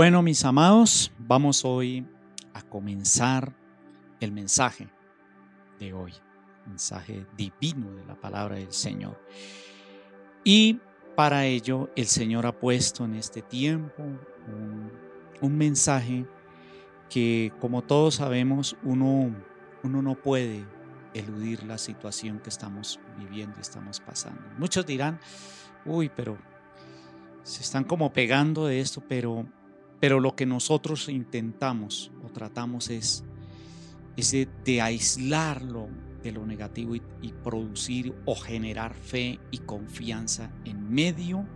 Bueno, mis amados, vamos hoy a comenzar el mensaje de hoy, mensaje divino de la palabra del Señor. Y para ello el Señor ha puesto en este tiempo un, mensaje que, como todos sabemos, uno, uno no puede eludir la situación que estamos viviendo y estamos pasando. Muchos dirán, uy, pero se están como pegando de esto, pero pero lo que nosotros intentamos o tratamos es, de, aislarlo de lo negativo y, y producir o generar fe y confianza en medio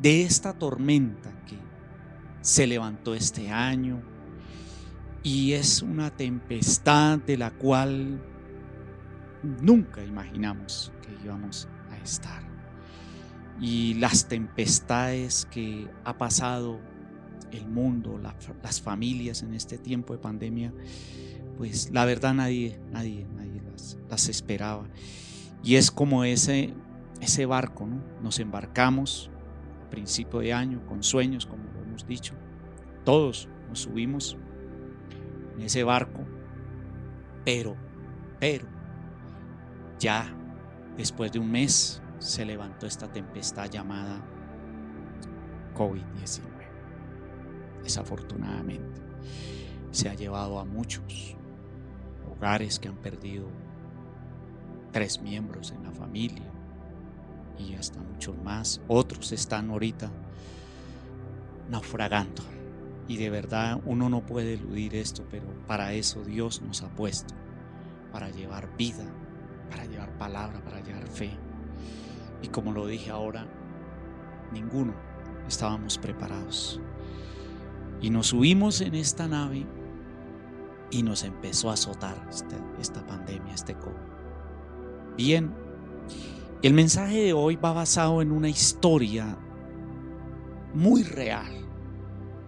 de esta tormenta que se levantó este año y es una tempestad de la cual nunca imaginamos que íbamos a estar. Y las tempestades que ha pasado el mundo, las familias en este tiempo de pandemia, pues la verdad nadie, nadie, nadie las, esperaba. Y es como ese, ese barco, ¿no? Nos embarcamos a principio de año con sueños, como lo hemos dicho. Todos nos subimos en ese barco, pero, pero, ya después de un mes se levantó esta tempestad llamada COVID-19 desafortunadamente. Se ha llevado a muchos hogares que han perdido tres miembros en la familia y hasta muchos más. Otros están ahorita naufragando. Y de verdad uno no puede eludir esto, pero para eso Dios nos ha puesto, para llevar vida, para llevar palabra, para llevar fe. Y como lo dije ahora, ninguno estábamos preparados. Y nos subimos en esta nave y nos empezó a azotar este, esta, pandemia, este COVID. Bien, el mensaje de hoy va basado en una historia muy real,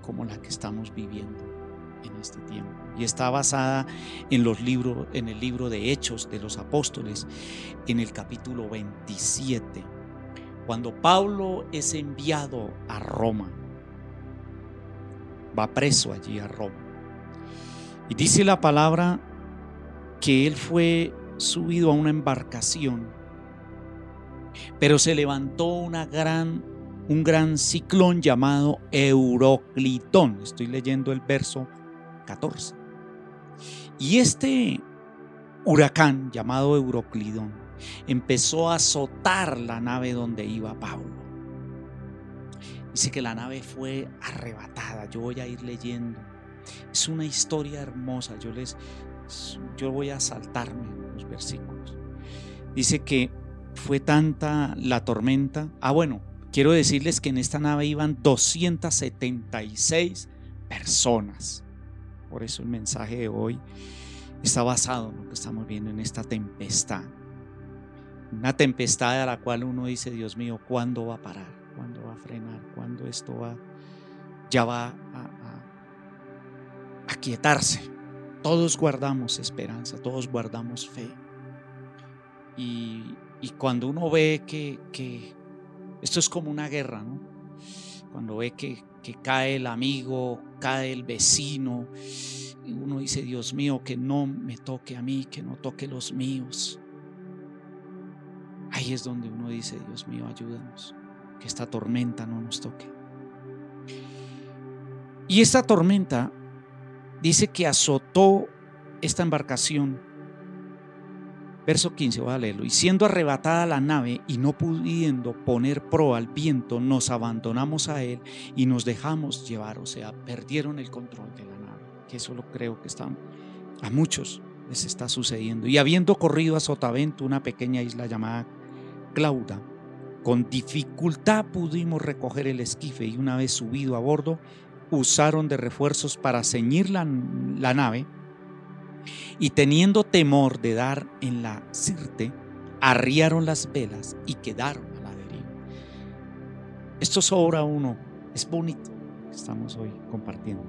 como la que estamos viviendo en este tiempo. Y está basada en los libros, en el libro de Hechos de los Apóstoles, en el capítulo 27, cuando Pablo es enviado a Roma va preso allí a Roma. Y dice la palabra que él fue subido a una embarcación, pero se levantó una gran, un gran ciclón llamado Euroclitón. Estoy leyendo el verso 14. Y este huracán llamado Euroclidón empezó a azotar la nave donde iba Pablo. Dice que la nave fue arrebatada. Yo voy a ir leyendo. Es una historia hermosa. Yo les yo voy a saltarme los versículos. Dice que fue tanta la tormenta. Ah, bueno, quiero decirles que en esta nave iban 276 personas. Por eso el mensaje de hoy está basado en lo que estamos viendo en esta tempestad. Una tempestad a la cual uno dice, Dios mío, ¿cuándo va a parar? Cuándo va a frenar, cuándo esto va, ya va a, a, quietarse. Todos guardamos esperanza, todos guardamos fe. Y, cuando uno ve que, esto es como una guerra, ¿no? Cuando ve que, que cae el amigo, cae el vecino, y uno dice, Dios mío, que no me toque a mí, que no toque los míos. Ahí es donde uno dice, Dios mío, ayúdanos que esta tormenta no nos toque. Y esta tormenta dice que azotó esta embarcación. Verso 15, voy a leerlo. Y siendo arrebatada la nave y no pudiendo poner pro al viento, nos abandonamos a él y nos dejamos llevar. O sea, perdieron el control de la nave. Que eso lo creo que están, a muchos les está sucediendo. Y habiendo corrido a Sotavento, una pequeña isla llamada Clauda, con dificultad pudimos recoger el esquife y una vez subido a bordo, usaron de refuerzos para ceñir la, nave y teniendo temor de dar en la sirte, arriaron las velas y quedaron a la deriva. Esto sobra uno, es bonito que estamos hoy compartiendo,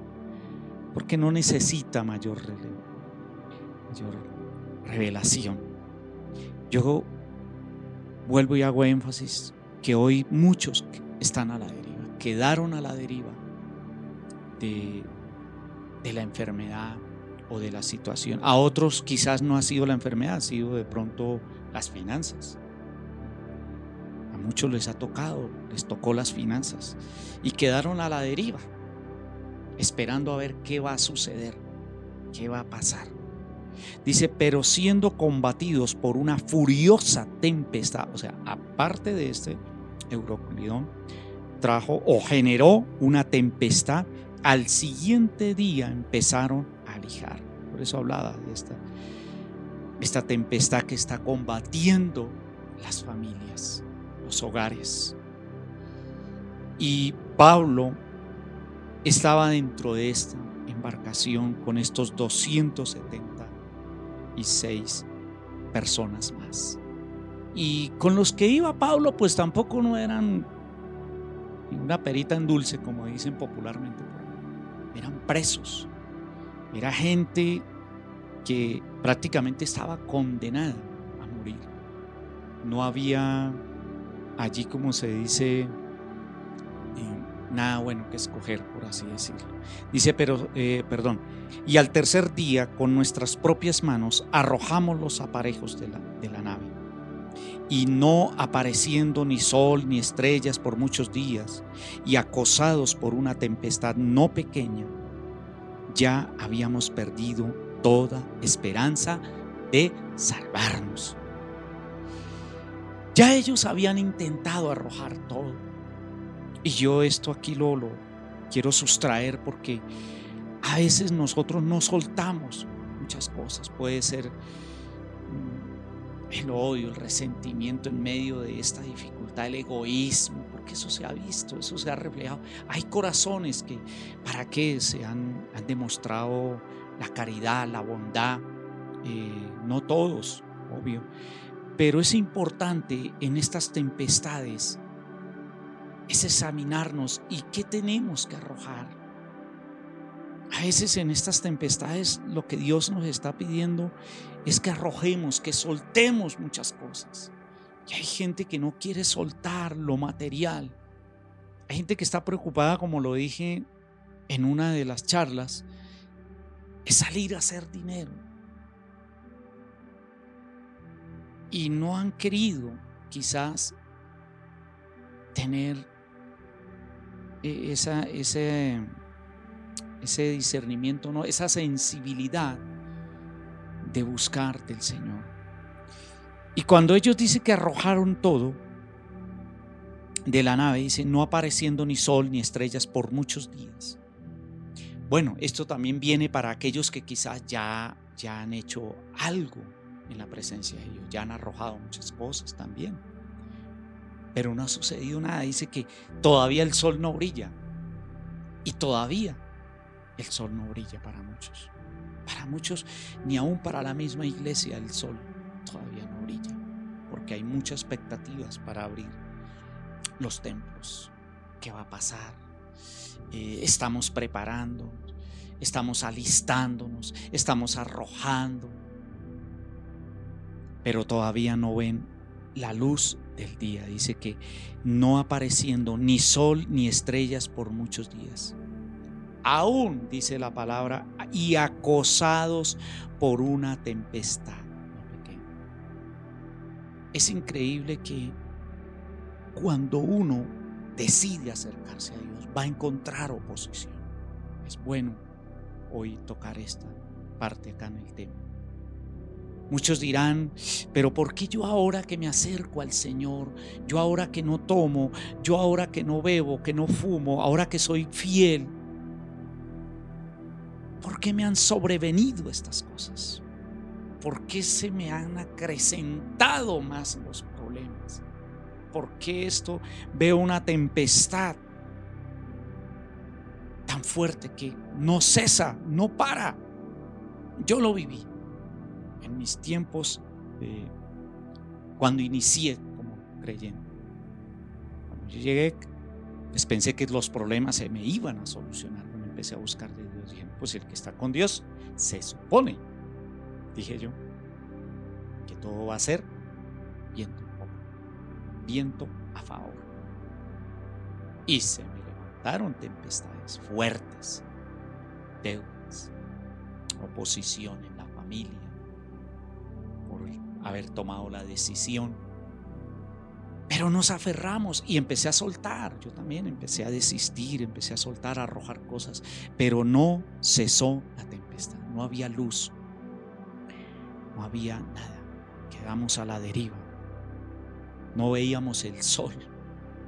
porque no necesita mayor, mayor revelación. Yo vuelvo y hago énfasis que hoy muchos están a la deriva, quedaron a la deriva de, de la enfermedad o de la situación. A otros quizás no ha sido la enfermedad, ha sido de pronto las finanzas. A muchos les ha tocado, les tocó las finanzas y quedaron a la deriva, esperando a ver qué va a suceder, qué va a pasar. Dice, pero siendo combatidos por una furiosa tempestad, o sea, aparte de este Euroclidón, trajo o generó una tempestad, al siguiente día empezaron a lijar. Por eso hablaba de esta, esta tempestad que está combatiendo las familias, los hogares. Y Pablo estaba dentro de esta embarcación con estos 276 personas más. Y con los que iba Pablo, pues tampoco no eran una perita en dulce, como dicen popularmente. Eran presos. Era gente que prácticamente estaba condenada a morir. No había allí, como se dice, eh, nada bueno que escoger, por así decirlo. Dice, pero, eh, perdón, y al tercer día, con nuestras propias manos, arrojamos los aparejos de la, de la nave. Y no apareciendo ni sol ni estrellas por muchos días, y acosados por una tempestad no pequeña, ya habíamos perdido toda esperanza de salvarnos. Ya ellos habían intentado arrojar todo. Y yo esto aquí lo, lo quiero sustraer porque a veces nosotros no soltamos muchas cosas. Puede ser mm, el odio, el resentimiento en medio de esta dificultad, el egoísmo, porque eso se ha visto, eso se ha reflejado. Hay corazones que, ¿para qué? Se han, demostrado la caridad, la bondad, eh, no todos, obvio, pero es importante en estas tempestades es examinarnos y qué tenemos que arrojar. Veces en estas tempestades lo que Dios nos está pidiendo es que arrojemos, que soltemos muchas cosas. Y hay gente que no quiere soltar lo material. Hay gente que está preocupada, como lo dije en una de las charlas, es salir a hacer dinero. Y no han querido quizás tener e-, esa, ese, ese discernimiento, ¿no? esa sensibilidad de buscar del Señor. Y cuando ellos dicen que arrojaron todo de la nave, dice, no apareciendo ni sol ni estrellas por muchos días. Bueno, esto también viene para aquellos que quizás ya, ya han hecho algo en la presencia de Dios, ya han arrojado muchas cosas también. Pero no ha sucedido nada. Dice que todavía el sol no brilla. Y todavía el sol no brilla para muchos. Para muchos, ni aún para la misma iglesia, el sol todavía no brilla. Porque hay muchas expectativas para abrir los templos. ¿Qué va a pasar? Eh, estamos preparando, estamos alistándonos, estamos arrojando, pero todavía no ven la luz del día. Dice que no apareciendo ni sol ni estrellas por muchos días. Aún, dice la palabra, y acosados por una tempestad. Es increíble que cuando uno decide acercarse a Dios, va a encontrar oposición. Es bueno hoy tocar esta parte acá en el tema. Muchos dirán, pero ¿por qué yo ahora que me acerco al Señor, yo ahora que no tomo, yo ahora que no bebo, que no fumo, ahora que soy fiel, ¿por qué me han sobrevenido estas cosas? ¿Por qué se me han acrecentado más los problemas? ¿Por qué esto veo una tempestad tan fuerte que no cesa, no para? Yo lo viví en mis tiempos cuando inicié como creyente. Cuando llegué, pues pensé que los problemas se me iban a solucionar. Cuando empecé a buscar de Dije, pues el que está con Dios se supone, dije yo, que todo va a ser viento viento a favor. Y se me levantaron tempestades fuertes, deudas, oposición en la familia, por haber tomado la decisión. Pero nos aferramos y empecé a soltar. Yo también empecé a desistir, empecé a soltar, a arrojar cosas. Pero no cesó la tempestad. No había luz. No había nada. Quedamos a la deriva. No veíamos el sol,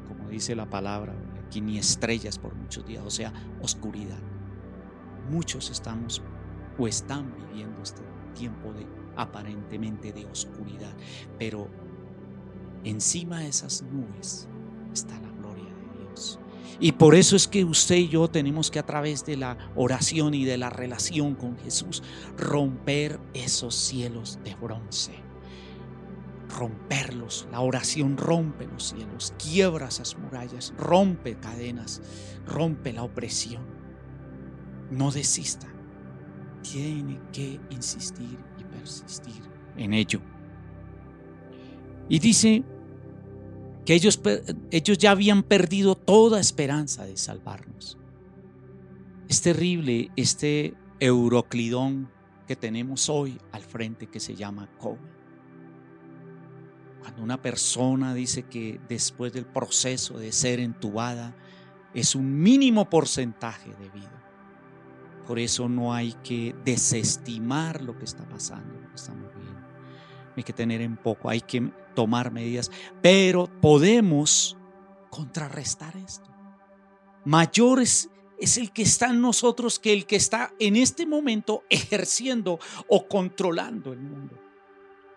como dice la palabra, aquí ni estrellas por muchos días, o sea, oscuridad. Muchos estamos o están viviendo este tiempo de aparentemente de oscuridad, pero encima de esas nubes está la gloria de Dios. Y por eso es que usted y yo tenemos que a través de la oración y de la relación con Jesús romper esos cielos de bronce. Romperlos. La oración rompe los cielos, quiebra esas murallas, rompe cadenas, rompe la opresión. No desista tiene que insistir y persistir en ello. Y dice que ellos, ellos ya habían perdido toda esperanza de salvarnos. Es terrible este euroclidón que tenemos hoy al frente que se llama COVID. Cuando una persona dice que después del proceso de ser entubada es un mínimo porcentaje de vida. Por eso no hay que desestimar lo que está pasando, lo que estamos viendo. Hay que tener en poco, hay que tomar medidas, pero podemos contrarrestar esto. Mayor es, el que está en nosotros que el que está en este momento ejerciendo o controlando el mundo,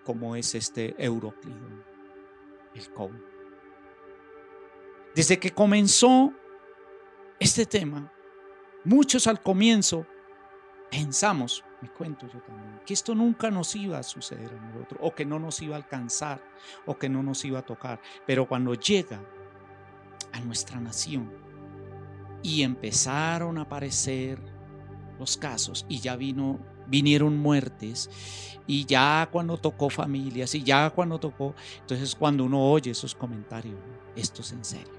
como es este Euroclidón, el COVID. Desde que comenzó este tema, Muchos al comienzo pensamos, me cuento yo también, que esto nunca nos iba a suceder a nosotros, o que no nos iba a alcanzar, o que no nos iba a tocar. Pero cuando llega a nuestra nación y empezaron a aparecer los casos y ya vino vinieron muertes y ya cuando tocó familias y ya cuando tocó, entonces cuando uno oye esos comentarios, esto es en serio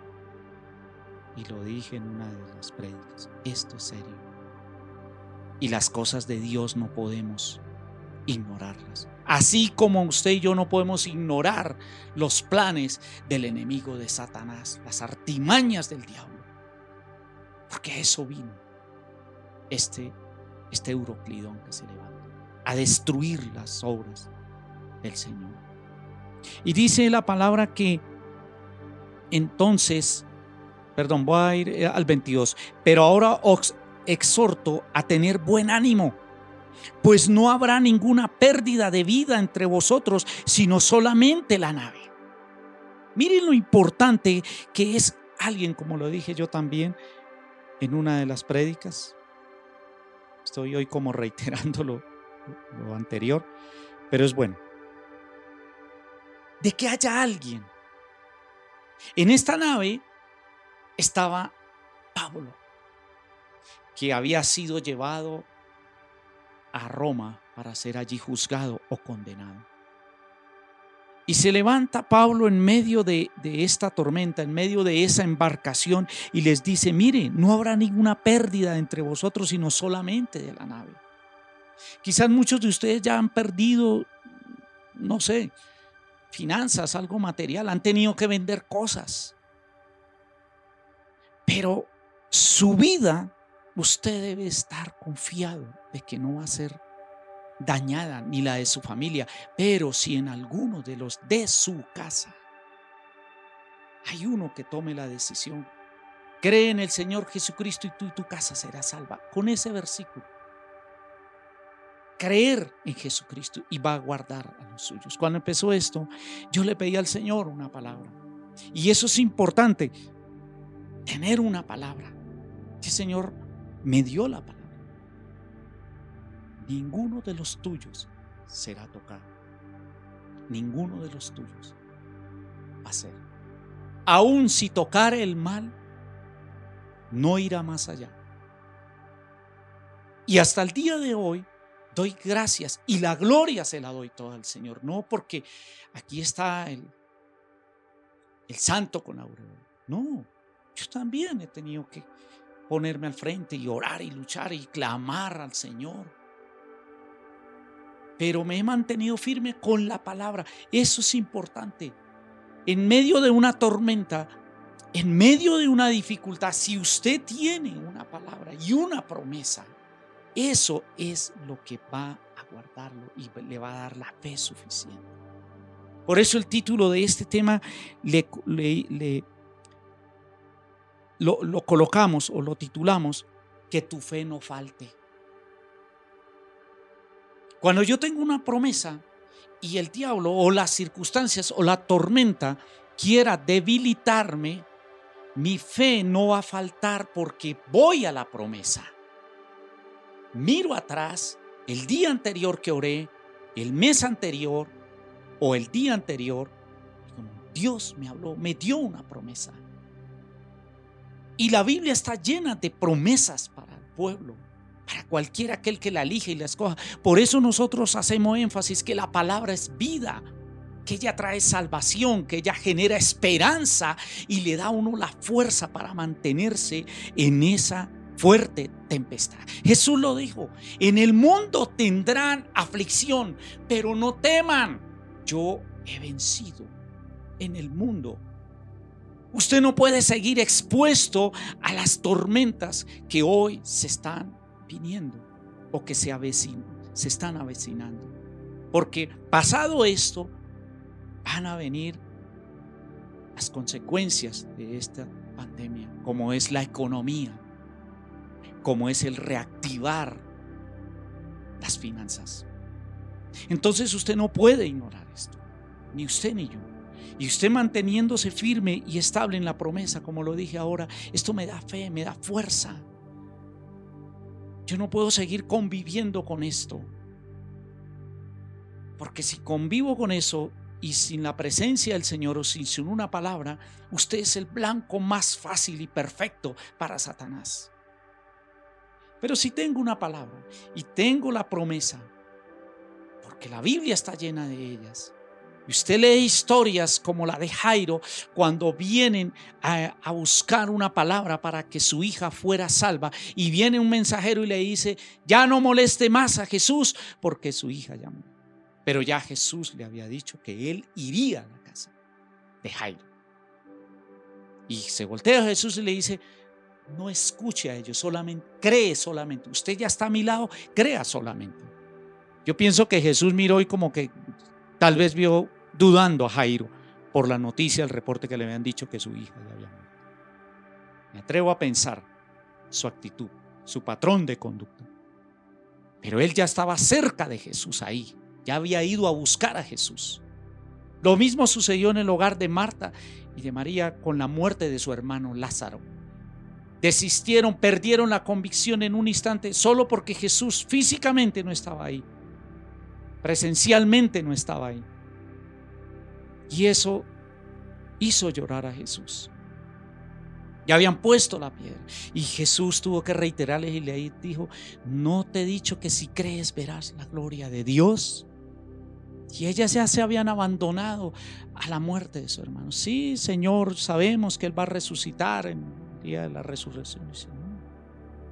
y lo dije en una de las prédicas, esto es serio. Y las cosas de Dios no podemos ignorarlas. Así como usted y yo no podemos ignorar los planes del enemigo de Satanás, las artimañas del diablo. Porque eso vino este, este Euroclidón que se levanta a destruir las obras del Señor. Y dice la palabra que entonces perdón, voy a ir eh, al 22, pero ahora os exhorto a tener buen ánimo, pues no habrá ninguna pérdida de vida entre vosotros, sino solamente la nave. Miren lo importante que es alguien, como lo dije yo también en una de las prédicas. Estoy hoy como reiterando lo, lo anterior, pero es bueno. De que haya alguien en esta nave estaba Pablo, que había sido llevado a Roma para ser allí juzgado o condenado. Y se levanta Pablo en medio de, de, esta tormenta, en medio de esa embarcación, y les dice, mire, no habrá ninguna pérdida entre vosotros, sino solamente de la nave. Quizás muchos de ustedes ya han perdido, no sé, finanzas, algo material, han tenido que vender cosas. Pero su vida, usted debe estar confiado de que no va a ser dañada ni la de su familia, pero si en alguno de los de su casa hay uno que tome la decisión, cree en el Señor Jesucristo y tú y tu casa será salva. Con ese versículo, creer en Jesucristo y va a guardar a los suyos. Cuando empezó esto, yo le pedí al Señor una palabra. Y eso es importante tener una palabra. El Señor me dio la palabra. Ninguno de los tuyos será tocado. Ninguno de los tuyos ser. Aun si tocar el mal, no irá más allá. Y hasta el día de hoy doy gracias y la gloria se la doy toda al Señor. No porque aquí está el, el santo con aureola. No, yo también he tenido que ponerme al frente y orar y luchar y clamar al Señor. Pero me he mantenido firme con la palabra. Eso es importante. En medio de una tormenta, en medio de una dificultad, si usted tiene una palabra y una promesa, eso es lo que va a guardarlo y le va a dar la fe suficiente. Por eso el título de este tema le, lo, lo colocamos o lo titulamos, que tu fe no falte. Cuando yo tengo una promesa y el diablo o las circunstancias o la tormenta quiera debilitarme, mi fe no va a faltar porque voy a la promesa miro atrás, el día anterior que oré, el mes anterior o el día anterior, Dios me habló, me dio una promesa. Y la Biblia está llena de promesas para el pueblo, para cualquiera aquel que la elige y la escoja. Por eso nosotros hacemos énfasis que la palabra es vida, que ella trae salvación, que ella genera esperanza y le da a uno la fuerza para mantenerse en esa fuerte tempestad. Jesús lo dijo, en el mundo tendrán aflicción, pero no teman, yo he vencido en el mundo. Usted no puede seguir expuesto a las tormentas que hoy se están viniendo o que se, se están avecinando. Porque pasado esto, van a venir las consecuencias de esta pandemia, como es la economía, como es el reactivar las finanzas. Entonces usted no puede ignorar esto, ni usted ni yo. Y usted manteniéndose firme y estable en la promesa, como lo dije ahora, esto me da fe, me da fuerza. Yo no puedo seguir conviviendo con esto. Porque si convivo con eso y sin la presencia del Señor o sin, sin una palabra, usted es el blanco más fácil y perfecto para Satanás. Pero si tengo una palabra y tengo la promesa, porque la Biblia está llena de ellas, y usted lee historias como la de Jairo, cuando vienen a, buscar una palabra para que su hija fuera salva, y viene un mensajero y le dice, ya no moleste más a Jesús, porque su hija ya. Pero ya Jesús le había dicho que él iría a la casa de Jairo. Y se voltea a Jesús y le dice, no escuche a ellos, solamente cree solamente. Usted ya está a mi lado, crea solamente. Yo pienso que Jesús miró y como que tal vez vio dudando a Jairo por la noticia, el reporte que le habían dicho que su hija ya había muerto. Me atrevo a pensar su actitud, su patrón de conducta. Pero él ya estaba cerca de Jesús ahí, ya había ido a buscar a Jesús. Lo mismo sucedió en el hogar de Marta y de María con la muerte de su hermano Lázaro desistieron, perdieron la convicción en un instante solo porque Jesús físicamente no estaba ahí, presencialmente no estaba ahí. Y eso hizo llorar a Jesús. Ya habían puesto la piedra y Jesús tuvo que reiterarles y le dijo, no te he dicho que si crees verás la gloria de Dios. Y ellas ya se habían abandonado a la muerte de su hermano. Sí, Señor, sabemos que Él va a resucitar en día de la resurrección.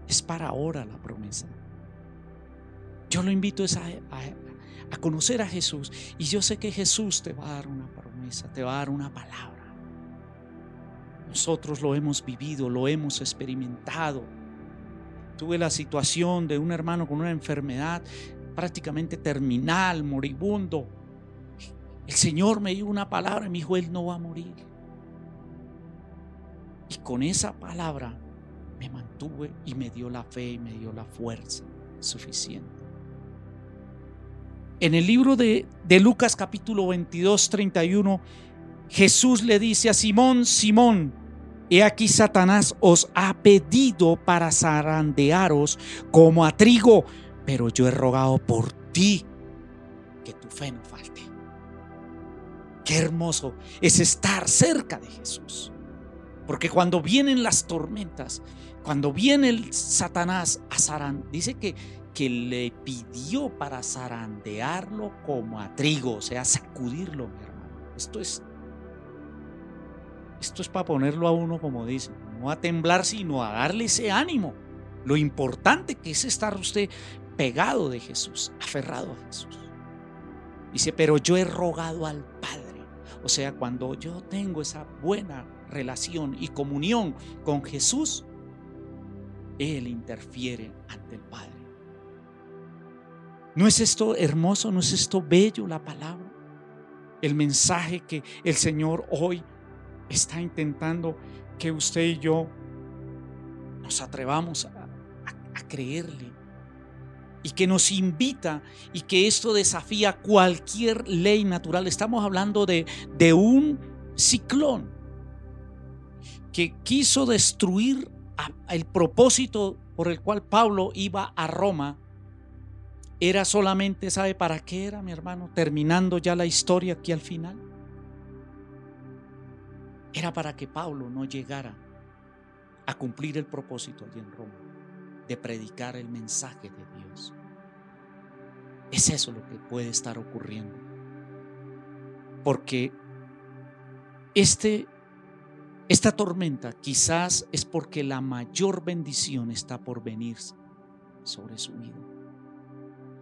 es para ahora la promesa. Yo lo invito a, a conocer a Jesús y yo sé que Jesús te va a dar una promesa, te va a dar una palabra. Nosotros lo hemos vivido, lo hemos experimentado. Tuve la situación de un hermano con una enfermedad prácticamente terminal, moribundo. El Señor me dio una palabra y me dijo, Él no va a morir. Y con esa palabra me mantuve y me dio la fe y me dio la fuerza suficiente. En el libro de, de Lucas capítulo 22, 31, Jesús le dice a Simón, Simón, he aquí Satanás os ha pedido para zarandearos como a trigo, pero yo he rogado por ti que tu fe no falte. Qué hermoso es estar cerca de Jesús. Porque cuando vienen las tormentas, cuando viene el Satanás a Sarán, dice que, que le pidió para zarandearlo como a trigo, o sea, sacudirlo, mi hermano. Esto es, esto es para ponerlo a uno como dice, no a temblar, sino a darle ese ánimo. Lo importante que es estar usted pegado de Jesús, aferrado a Jesús. Dice, pero yo he rogado al Padre. O sea, cuando yo tengo esa buena relación y comunión con Jesús, Él interfiere ante el Padre. ¿No es esto hermoso? ¿No es esto bello la palabra? El mensaje que el Señor hoy está intentando que usted y yo nos atrevamos a, creerle y que nos invita y que esto desafía cualquier ley natural. Estamos hablando de, de un ciclón que quiso destruir el propósito por el cual Pablo iba a Roma era solamente, ¿sabe para qué era, mi hermano? Terminando ya la historia aquí al final. Era para que Pablo no llegara a cumplir el propósito allí en Roma, de predicar el mensaje de Dios. Es eso lo que puede estar ocurriendo. Porque este, esta tormenta quizás es porque la mayor bendición está por venir sobre su vida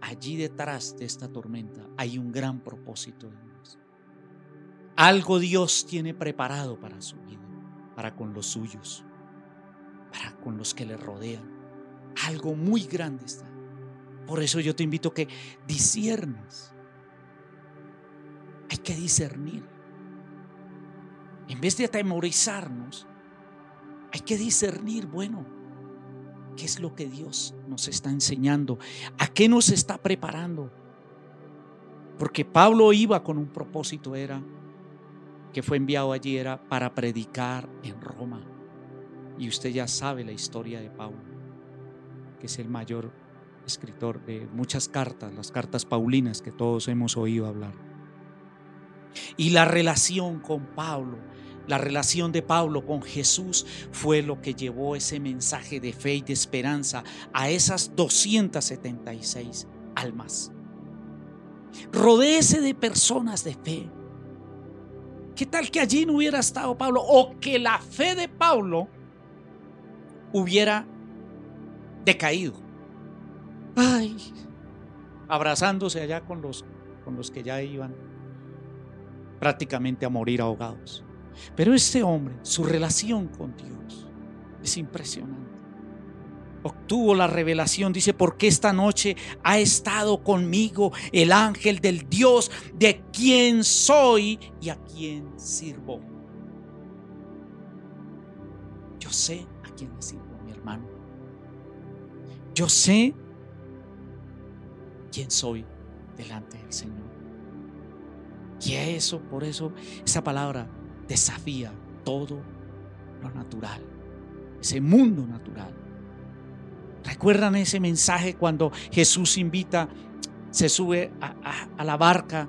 allí detrás de esta tormenta hay un gran propósito de Dios. Algo Dios tiene preparado para su vida, para con los suyos, para con los que le rodean. Algo muy grande está. Por eso yo te invito a que disiernas. Hay que discernir. En vez de atemorizarnos, hay que discernir, bueno, ¿Qué es lo que Dios nos está enseñando? ¿A qué nos está preparando? Porque Pablo iba con un propósito, era que fue enviado allí, era para predicar en Roma. Y usted ya sabe la historia de Pablo, que es el mayor escritor de muchas cartas, las cartas paulinas que todos hemos oído hablar. Y la relación con Pablo la relación de Pablo con Jesús fue lo que llevó ese mensaje de fe y de esperanza a esas 276 almas. Rodéese de personas de fe. ¿Qué tal que allí no hubiera estado Pablo o que la fe de Pablo hubiera decaído? Ay, abrazándose allá con los, con los que ya iban prácticamente a morir ahogados. Pero este hombre, su relación con Dios es impresionante. Obtuvo la revelación, dice, porque esta noche ha estado conmigo el ángel del Dios de quien soy y a quien sirvo. Yo sé a quién le sirvo, mi hermano. Yo sé quién soy delante del Señor. Y eso, por eso, esa palabra desafía todo lo natural, ese mundo natural. ¿Recuerdan ese mensaje cuando Jesús invita, se sube a, la barca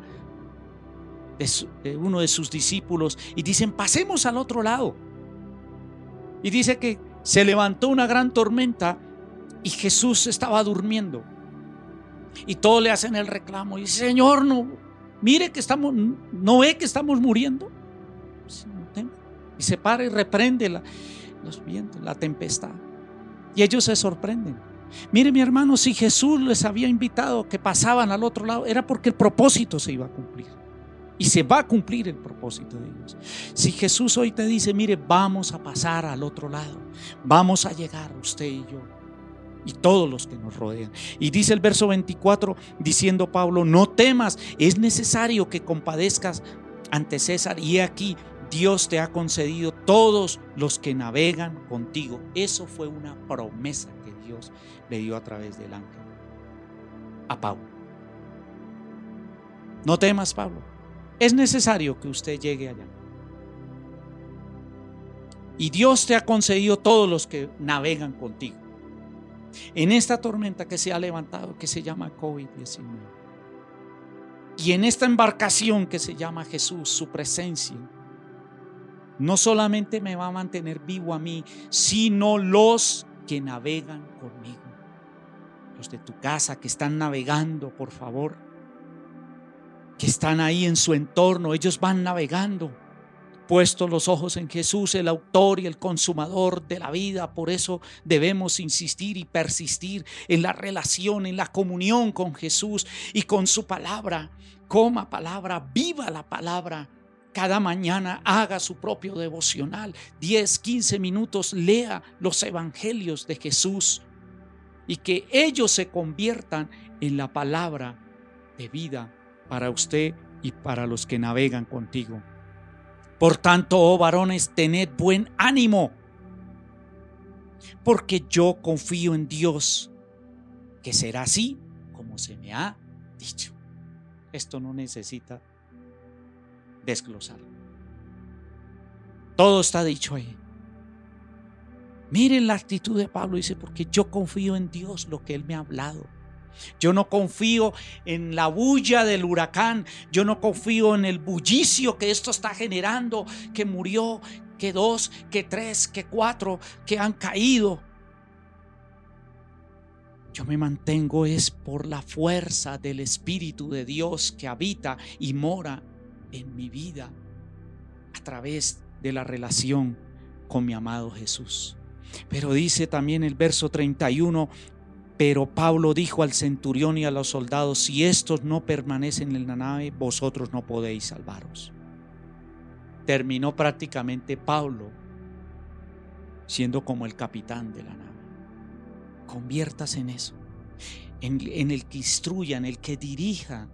de, uno de sus discípulos y dicen, pasemos al otro lado? Y dice que se levantó una gran tormenta y Jesús estaba durmiendo. Y todos le hacen el reclamo. Y dice, Señor, no, mire que estamos, no ve que estamos muriendo. Y se para y reprende los vientos, la tempestad. Y ellos se sorprenden. Mire mi hermano, si Jesús les había invitado que pasaban al otro lado, era porque el propósito se iba a cumplir. Y se va a cumplir el propósito de Dios. Si Jesús hoy te dice, mire, vamos a pasar al otro lado, vamos a llegar usted y yo, y todos los que nos rodean. Y dice el verso 24, diciendo Pablo, no temas, es necesario que compadezcas ante César. Y aquí, Dios te ha concedido todos los que navegan contigo. Eso fue una promesa que Dios le dio a través del ángel a Pablo. No temas, Pablo. Es necesario que usted llegue allá. Y Dios te ha concedido todos los que navegan contigo. En esta tormenta que se ha levantado, que se llama COVID-19. Y en esta embarcación que se llama Jesús, su presencia, no solamente me va a mantener vivo a mí, sino los que navegan conmigo. Los de tu casa que están navegando, por favor. Que están ahí en su entorno, ellos van navegando. puesto los ojos en Jesús, el autor y el consumador de la vida. Por eso debemos insistir y persistir en la relación, en la comunión con Jesús y con su palabra. Coma palabra, viva la palabra. Cada mañana haga su propio devocional. 10, 15 minutos lea los evangelios de Jesús y que ellos se conviertan en la palabra de vida para usted y para los que navegan contigo. Por tanto, oh varones, tened buen ánimo, porque yo confío en Dios, que será así como se me ha dicho. Esto no necesita desglosar. Todo está dicho ahí. Miren la actitud de Pablo, dice, porque yo confío en Dios, lo que Él me ha hablado. Yo no confío en la bulla del huracán. Yo no confío en el bullicio que esto está generando, que murió, que dos, que tres, que cuatro, que han caído. Yo me mantengo es por la fuerza del Espíritu de Dios que habita y mora en mi vida a través de la relación con mi amado Jesús. Pero dice también el verso 31, pero Pablo dijo al centurión y a los soldados, si estos no permanecen en la nave, vosotros no podéis salvaros. Terminó prácticamente Pablo siendo como el capitán de la nave. Conviértase en eso, en, en el que instruya, en el que dirija.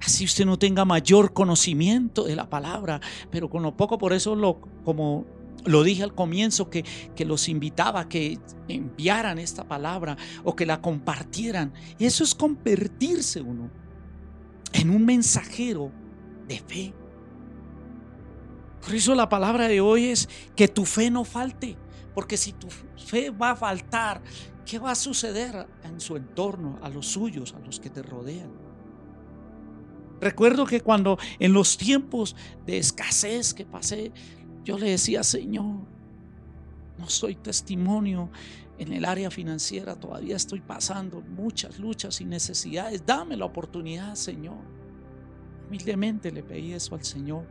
Así usted no tenga mayor conocimiento de la palabra, pero con lo poco, por eso lo, como lo dije al comienzo que, que, los invitaba a que enviaran esta palabra o que la compartieran. Eso es convertirse uno en un mensajero de fe. Por eso la palabra de hoy es que tu fe no falte. Porque si tu fe va a faltar, ¿qué va a suceder en su entorno, a los suyos, a los que te rodean? Recuerdo que cuando en los tiempos de escasez que pasé, yo le decía, Señor, no soy testimonio en el área financiera, todavía estoy pasando muchas luchas y necesidades. Dame la oportunidad, Señor. Humildemente le pedí eso al Señor.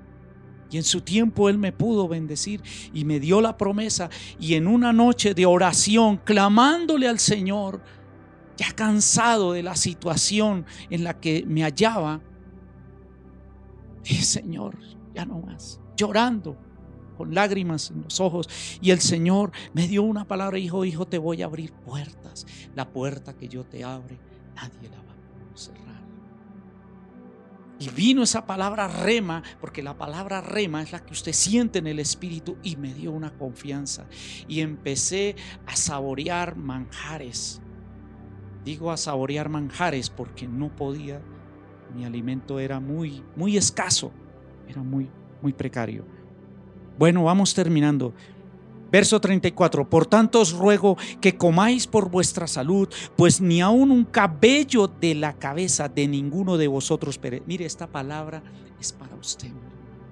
Y en su tiempo Él me pudo bendecir y me dio la promesa. Y en una noche de oración, clamándole al Señor, ya cansado de la situación en la que me hallaba, dije, Señor, ya no más, llorando con lágrimas en los ojos. Y el Señor me dio una palabra, hijo, hijo, te voy a abrir puertas. La puerta que yo te abre, nadie la va a cerrar. Y vino esa palabra rema, porque la palabra rema es la que usted siente en el espíritu y me dio una confianza. Y empecé a saborear manjares. Digo a saborear manjares porque no podía, mi alimento era muy, muy escaso, era muy, muy precario. Bueno, vamos terminando. Verso 34, por tanto os ruego que comáis por vuestra salud, pues ni aun un cabello de la cabeza de ninguno de vosotros. Mire, esta palabra es para usted,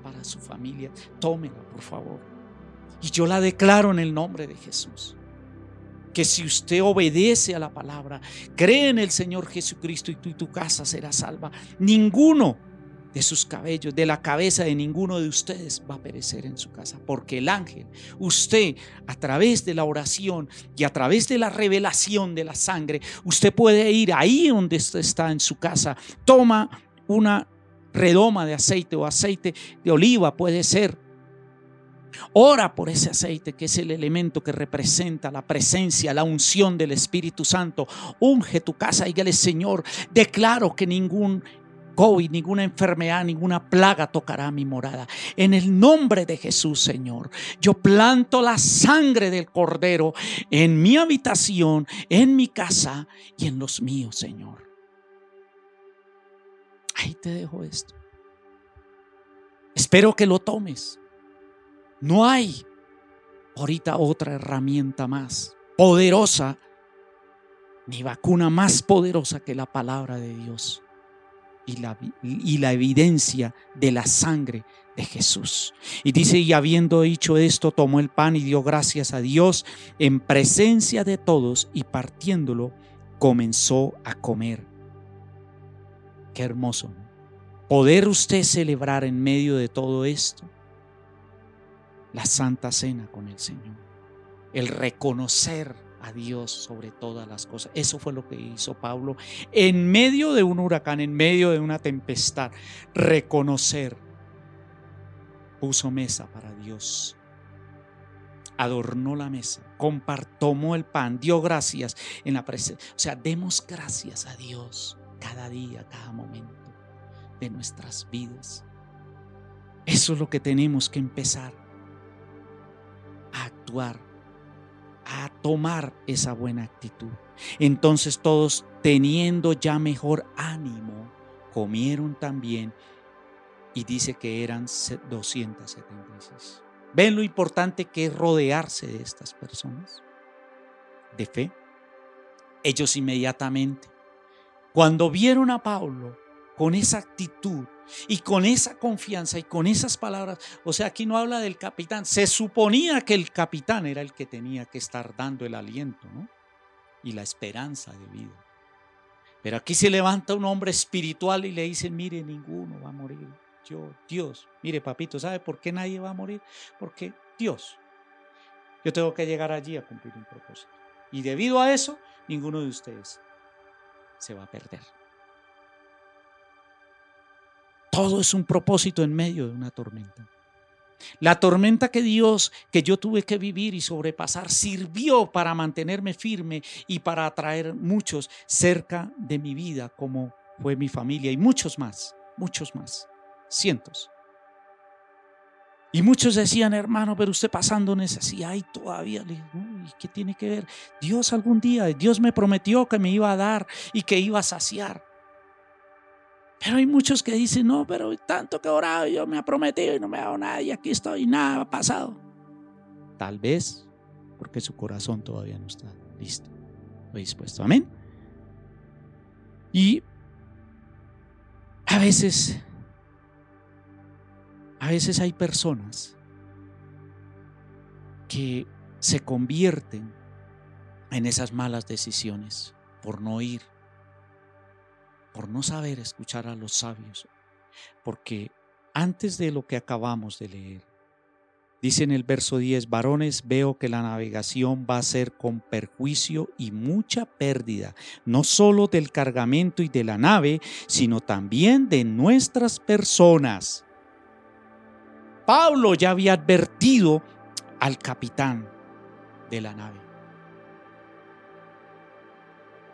para su familia. Tómela, por favor. Y yo la declaro en el nombre de Jesús. Que si usted obedece a la palabra, cree en el Señor Jesucristo y tú y tu casa será salva. Ninguno de sus cabellos, de la cabeza de ninguno de ustedes va a perecer en su casa, porque el ángel, usted a través de la oración y a través de la revelación de la sangre, usted puede ir ahí donde usted está en su casa, toma una redoma de aceite o aceite de oliva, puede ser. Ora por ese aceite que es el elemento que representa la presencia, la unción del Espíritu Santo. Unge tu casa y dile, Señor, declaro que ningún COVID, ninguna enfermedad, ninguna plaga tocará mi morada. En el nombre de Jesús, Señor, yo planto la sangre del Cordero en mi habitación, en mi casa y en los míos, Señor. Ahí te dejo esto. Espero que lo tomes. No hay ahorita otra herramienta más poderosa, ni vacuna más poderosa que la palabra de Dios y la, y la evidencia de la sangre de Jesús. Y dice, y habiendo dicho esto, tomó el pan y dio gracias a Dios en presencia de todos y partiéndolo, comenzó a comer. Qué hermoso. poder usted celebrar en medio de todo esto la Santa Cena con el Señor, el reconocer a Dios sobre todas las cosas. Eso fue lo que hizo Pablo en medio de un huracán, en medio de una tempestad, reconocer. Puso mesa para Dios adornó la mesa, compartomó el pan, dio gracias en la presencia. O sea, demos gracias a Dios cada día, cada momento de nuestras vidas. Eso es lo que tenemos que empezar a tomar esa buena actitud. Entonces todos, teniendo ya mejor ánimo, comieron también y dice que eran 276. ¿Ven lo importante que es rodearse de estas personas? De fe. Ellos inmediatamente, cuando vieron a Pablo con esa actitud y con esa confianza y con esas palabras, o sea, aquí no habla del capitán, se suponía que el capitán era el que tenía que estar dando el aliento, ¿no? Y la esperanza de vida. Pero aquí se levanta un hombre espiritual y le dice, mire, ninguno va a morir yo, Dios, mire papito, ¿sabe por qué nadie va a morir? Porque Dios, yo tengo que llegar allí a cumplir un propósito. Y debido a eso, ninguno de ustedes se va a perder. Todo es un propósito en medio de una tormenta. La tormenta que Dios, que yo tuve que vivir y sobrepasar, sirvió para mantenerme firme y para atraer muchos cerca de mi vida, como fue mi familia y muchos más, muchos más cientos. Y muchos decían, hermano, pero usted pasando necesidad y todavía, le ¿y qué tiene que ver? Dios algún día, Dios me prometió que me iba a dar y que iba a saciar. Pero hay muchos que dicen, no, pero tanto que he orado, yo me ha prometido y no me ha dado nada y aquí estoy, nada ha pasado. Tal vez porque su corazón todavía no está listo o dispuesto. Amén. Y a veces a veces hay personas que se convierten en esas malas decisiones por no ir, por no saber escuchar a los sabios, porque antes de lo que acabamos de leer, dice en el verso 10, varones, veo que la navegación va a ser con perjuicio y mucha pérdida, no solo del cargamento y de la nave, sino también de nuestras personas. Pablo ya había advertido al capitán de la nave.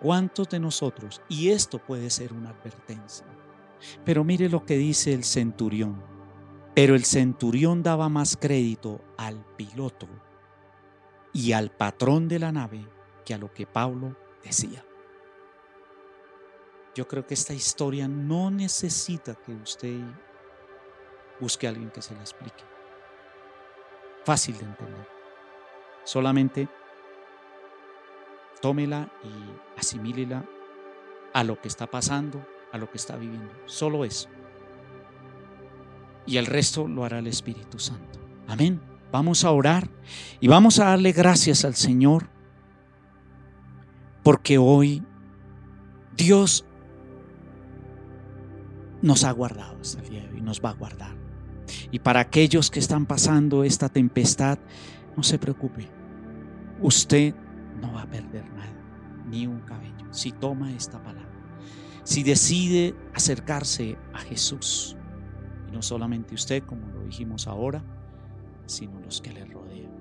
¿Cuántos de nosotros? Y esto puede ser una advertencia. Pero mire lo que dice el centurión. Pero el centurión daba más crédito al piloto y al patrón de la nave que a lo que Pablo decía. Yo creo que esta historia no necesita que usted busque a alguien que se la explique. Fácil de entender. Solamente tómela y asimílela a lo que está pasando, a lo que está viviendo. Solo eso. Y el resto lo hará el Espíritu Santo. Amén. Vamos a orar y vamos a darle gracias al Señor porque hoy Dios nos ha guardado hasta el día de hoy, nos va a guardar. Y para aquellos que están pasando esta tempestad, no se preocupe. Usted no va a perder nada, ni un cabello, si toma esta palabra. Si decide acercarse a Jesús. Y no solamente usted, como lo dijimos ahora, sino los que le rodean.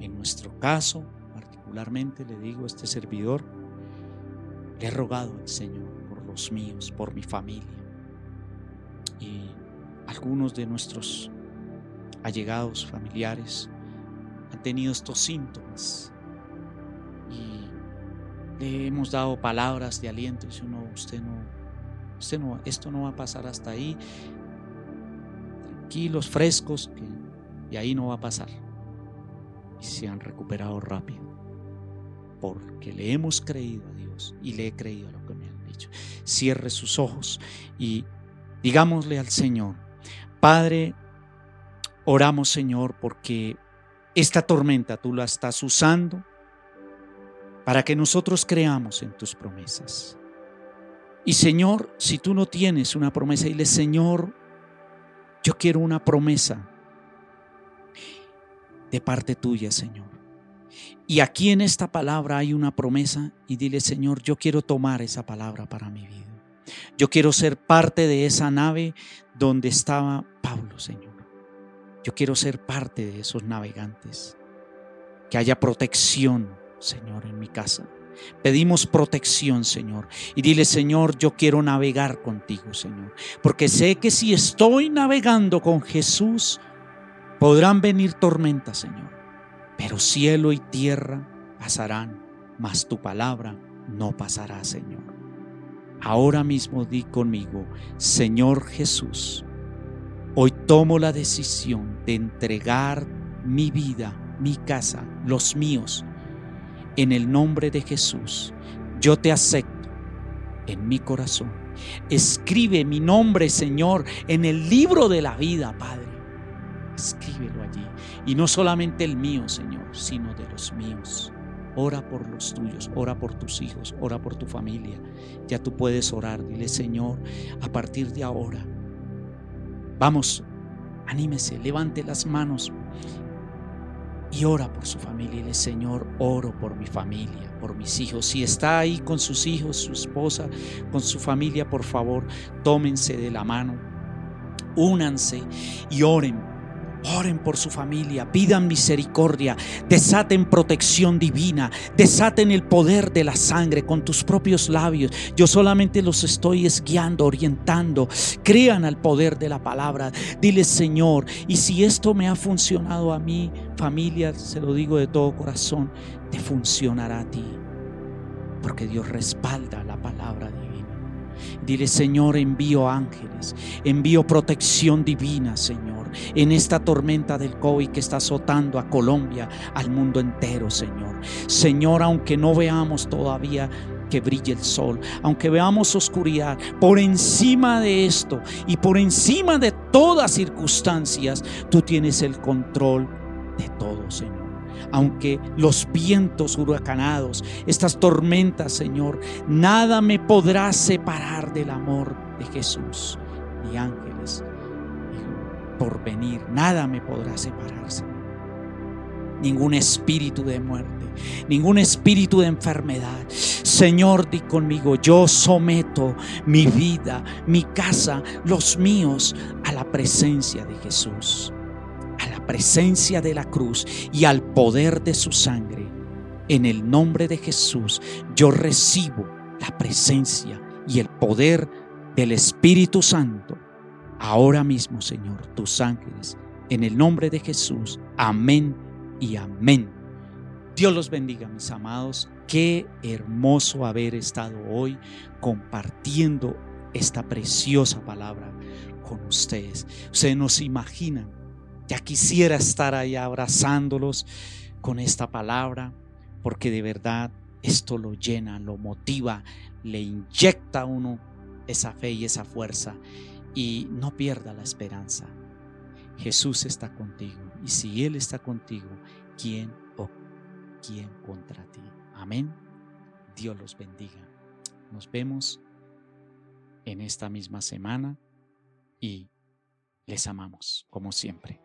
En nuestro caso, particularmente, le digo a este servidor, le he rogado al Señor por los míos, por mi familia y algunos de nuestros allegados familiares tenido estos síntomas y le hemos dado palabras de aliento dice no, usted no, usted no, esto no va a pasar hasta ahí, tranquilos, frescos, y ahí no va a pasar. Y se han recuperado rápido, porque le hemos creído a Dios y le he creído a lo que me han dicho. Cierre sus ojos y Digámosle al Señor, Padre, oramos Señor porque esta tormenta tú la estás usando para que nosotros creamos en tus promesas. Y Señor, si tú no tienes una promesa, dile, Señor, yo quiero una promesa de parte tuya, Señor. Y aquí en esta palabra hay una promesa y dile, Señor, yo quiero tomar esa palabra para mi vida. Yo quiero ser parte de esa nave donde estaba Pablo, Señor. Yo quiero ser parte de esos navegantes. Que haya protección, Señor, en mi casa. Pedimos protección, Señor. Y dile, Señor, yo quiero navegar contigo, Señor. Porque sé que si estoy navegando con Jesús, podrán venir tormentas, Señor. Pero cielo y tierra pasarán, mas tu palabra no pasará, Señor. Ahora mismo di conmigo, Señor Jesús, hoy tomo la decisión de entregar mi vida, mi casa, los míos, en el nombre de Jesús. Yo te acepto en mi corazón. Escribe mi nombre, Señor, en el libro de la vida, Padre. Escríbelo allí. Y no solamente el mío, Señor, sino de los míos. Ora por los tuyos, ora por tus hijos, ora por tu familia. Ya tú puedes orar. Dile, Señor, a partir de ahora, vamos, anímese, levante las manos y ora por su familia. Y dile, Señor, oro por mi familia, por mis hijos. Si está ahí con sus hijos, su esposa, con su familia, por favor, tómense de la mano, únanse y oren Oren por su familia, pidan misericordia, desaten protección divina, desaten el poder de la sangre con tus propios labios. Yo solamente los estoy guiando, orientando. Crean al poder de la palabra. Dile, Señor, y si esto me ha funcionado a mí, familia, se lo digo de todo corazón, te funcionará a ti. Porque Dios respalda la palabra divina. Dile, Señor, envío ángeles, envío protección divina, Señor, en esta tormenta del COVID que está azotando a Colombia, al mundo entero, Señor. Señor, aunque no veamos todavía que brille el sol, aunque veamos oscuridad, por encima de esto y por encima de todas circunstancias, tú tienes el control de todo, Señor aunque los vientos huracanados, estas tormentas, Señor, nada me podrá separar del amor de Jesús. Ni ángeles, por venir, nada me podrá separarse. Ningún espíritu de muerte, ningún espíritu de enfermedad. Señor, di conmigo, yo someto mi vida, mi casa, los míos a la presencia de Jesús presencia de la cruz y al poder de su sangre. En el nombre de Jesús yo recibo la presencia y el poder del Espíritu Santo. Ahora mismo, Señor, tus ángeles, en el nombre de Jesús. Amén y amén. Dios los bendiga, mis amados. Qué hermoso haber estado hoy compartiendo esta preciosa palabra con ustedes. Ustedes nos imaginan ya quisiera estar ahí abrazándolos con esta palabra, porque de verdad esto lo llena, lo motiva, le inyecta a uno esa fe y esa fuerza y no pierda la esperanza. Jesús está contigo y si Él está contigo, ¿quién o quién contra ti? Amén. Dios los bendiga. Nos vemos en esta misma semana y les amamos como siempre.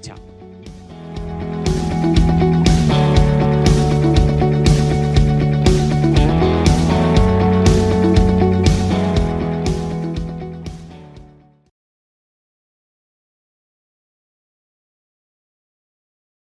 强